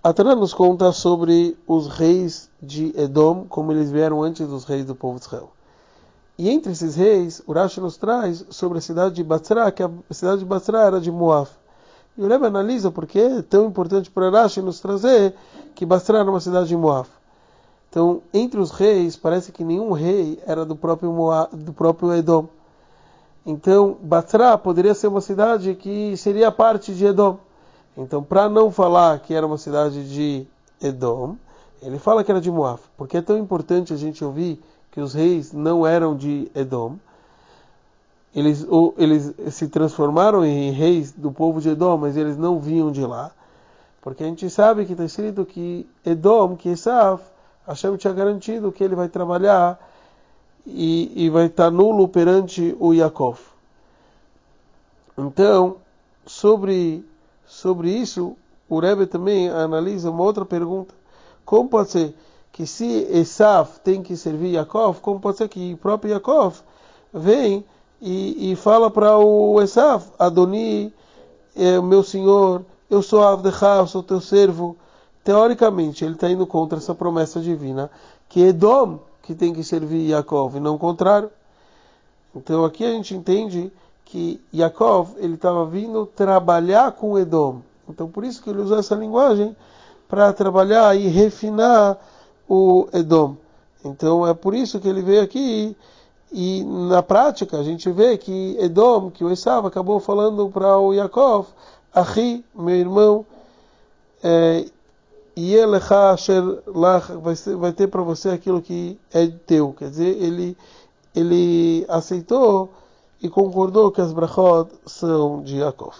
A Torá nos conta sobre os reis de Edom, como eles vieram antes dos reis do povo de Israel. E entre esses reis, Urash nos traz sobre a cidade de Batzra, que a cidade de Batzra era de Moab. E o Rebbe analisa por que é tão importante para Urash nos trazer que Batzra era uma cidade de Moab. Então, entre os reis, parece que nenhum rei era do próprio, Moab, do próprio Edom. Então, Batzra poderia ser uma cidade que seria parte de Edom. Então, para não falar que era uma cidade de Edom, ele fala que era de Moab. Porque é tão importante a gente ouvir que os reis não eram de Edom. Eles, ou, eles se transformaram em reis do povo de Edom, mas eles não vinham de lá. Porque a gente sabe que está escrito que Edom, que Esav, Hashem tinha garantido que ele vai trabalhar e, e vai estar nulo perante o Yaakov. Então, sobre, sobre isso, o Rebbe também analisa uma outra pergunta. Como pode ser que se Esav tem que servir Yaakov, como pode ser que o próprio Yaakov vem e, e fala para o Esav, Adoni, é, meu senhor, eu sou Avdecha, eu sou teu servo. Teoricamente, ele está indo contra essa promessa divina, que Edom que tem que servir Yaakov, e não o contrário. Então aqui a gente entende que Yaakov ele estava vindo trabalhar com Edom. Então por isso que ele usou essa linguagem para trabalhar e refinar o Edom. Então é por isso que ele veio aqui e na prática a gente vê que Edom, que o Esav acabou falando para o Yaakov, Ahi, meu irmão, é, vai, ter para você aquilo que é teu. Quer dizer, ele, ele aceitou e concordou que as brachot são de Yaakov.